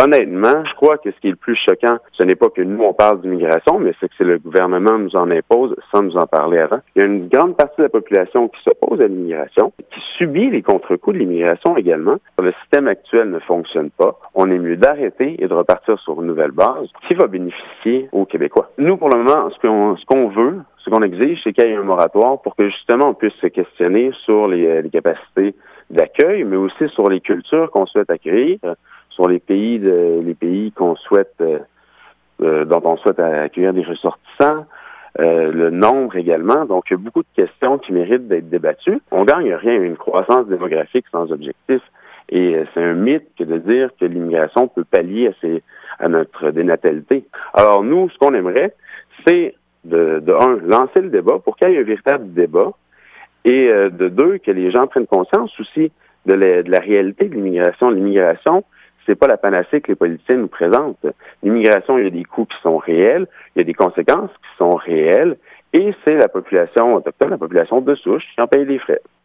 honnêtement, je crois que ce qui est le plus choquant, ce n'est pas que nous, on parle d'immigration, mais c'est que le gouvernement nous en impose sans nous en parler avant. Il y a une grande partie de la population qui s'oppose à l'immigration, qui subit les contre-coups de l'immigration également. Le système actuel ne fonctionne pas. On est mieux d'arrêter et de repartir sur une nouvelle base qui va bénéficier aux Québécois. Nous, pour le moment, ce qu'on qu'on veut, ce qu'on exige, c'est qu'il y ait un moratoire pour que justement on puisse se questionner sur les, les capacités d'accueil, mais aussi sur les cultures qu'on souhaite accueillir, sur les pays les pays qu'on souhaite euh, euh, dont on souhaite accueillir des ressortissants, euh, le nombre également. Donc, il y a beaucoup de questions qui méritent d'être débattues. On gagne rien une croissance démographique sans objectif. Et c'est un mythe que de dire que l'immigration peut pallier à, ces, à notre dénatalité. Alors, nous, ce qu'on aimerait, c'est de, de, un, lancer le débat pour qu'il y ait un véritable débat et de deux, que les gens prennent conscience aussi de la, de la réalité de l'immigration. L'immigration, c'est pas la panacée que les politiciens nous présentent. L'immigration, il y a des coûts qui sont réels, il y a des conséquences qui sont réelles, et c'est la population autochtone, la population de souche, qui en paye les frais.